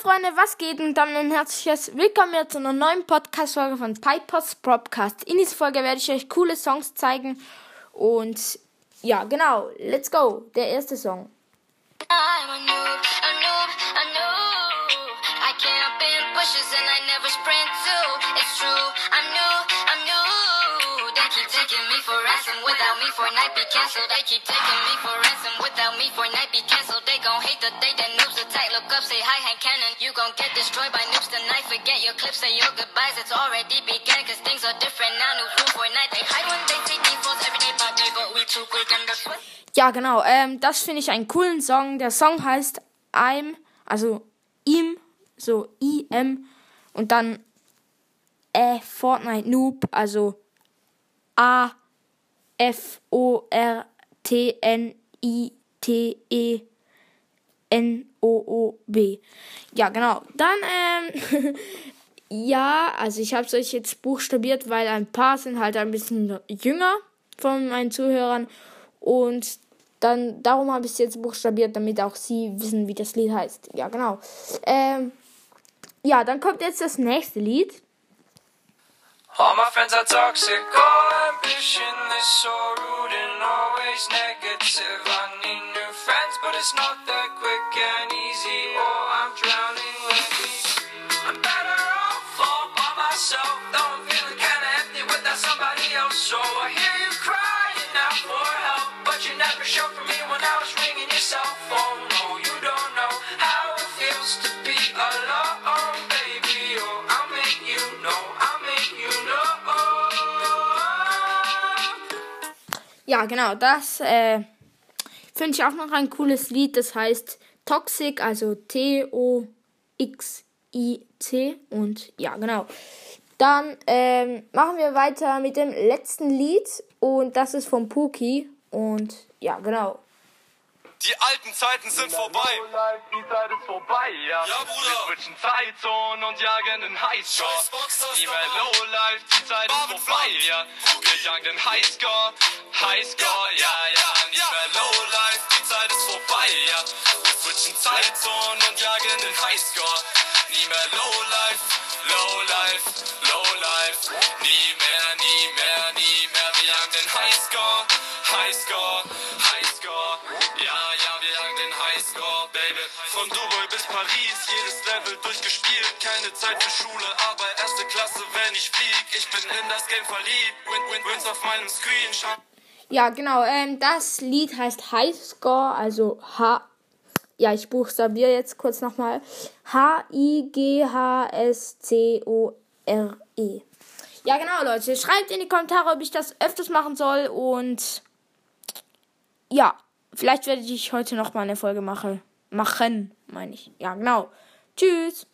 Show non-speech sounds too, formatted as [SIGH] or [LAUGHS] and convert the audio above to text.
Freunde, was geht? Und dann ein herzliches Willkommen zu einer neuen Podcast-Folge von Pipers Propcast. In dieser Folge werde ich euch coole Songs zeigen. Und ja, genau, let's go. Der erste Song. They keep day that noobs attack. Look up, say hi, hand cannon. You gon' get destroyed by noobs tonight. Forget your clips, say your goodbyes. It's already began, cause things are different now. New rule for night. They hide when they see defaults every day by day, but we too quick and the sweat. Ja, genau. Ähm, das finde ich einen coolen Song. Der Song heißt I'm, also ihm, so I-M und dann äh, Fortnite Noob, also A F O R T N I T E N O O B. Ja, genau. Dann ähm [LAUGHS] ja, also ich habe es euch jetzt buchstabiert, weil ein paar sind halt ein bisschen jünger von meinen Zuhörern und dann darum habe ich es jetzt buchstabiert, damit auch sie wissen, wie das Lied heißt. Ja, genau. Ähm, ja, dann kommt jetzt das nächste Lied. All my friends are toxic, all ambition is so rude and always negative. I need but it's not that quick and easy. Oh, I'm drowning. I'm better off all by myself, though I'm feeling kinda empty without somebody else. So I hear you crying out for help, but you never showed for me when I was ringing your cell phone. No, you don't know how it feels to be alone, baby. Oh, I'll make you know. Ja, genau, das äh, finde ich auch noch ein cooles Lied. Das heißt Toxic, also T-O-X-I-C. Und ja, genau. Dann ähm, machen wir weiter mit dem letzten Lied. Und das ist von Pookie. Und ja, genau. Die alten Zeiten sind vorbei. Die Zeit ist vorbei, ja. Ja, Bruder. Wir switchen Zeitzonen und jagen den Highscore. Nie mehr Lowlife, die Zeit ist Marvin vorbei, Funk. ja. Wir jagen den Highscore, Highscore, ja, ja. Nie ja. mehr Lowlife, die Zeit ist vorbei, ja. Wir switchen Zeitzonen und jagen den Highscore. Nie mehr Lowlife, Lowlife, Lowlife. Nie mehr, nie mehr, Highscore, Baby. Von Dubai bis Paris, jedes Level durchgespielt. Keine Zeit für Schule, aber erste Klasse, wenn ich flieg. Ich bin in das Game verliebt. Win, win, wins auf meinem Screen. Schau Ja, genau. Ähm, das Lied heißt High Score, also H. Ja, ich buchstabiere jetzt kurz nochmal. H-I-G-H-S-C-O-R-E. Ja, genau, Leute. Schreibt in die Kommentare, ob ich das öfters machen soll. Und ja, vielleicht werde ich heute noch mal eine Folge mache, machen, meine ich. Ja, genau. Tschüss.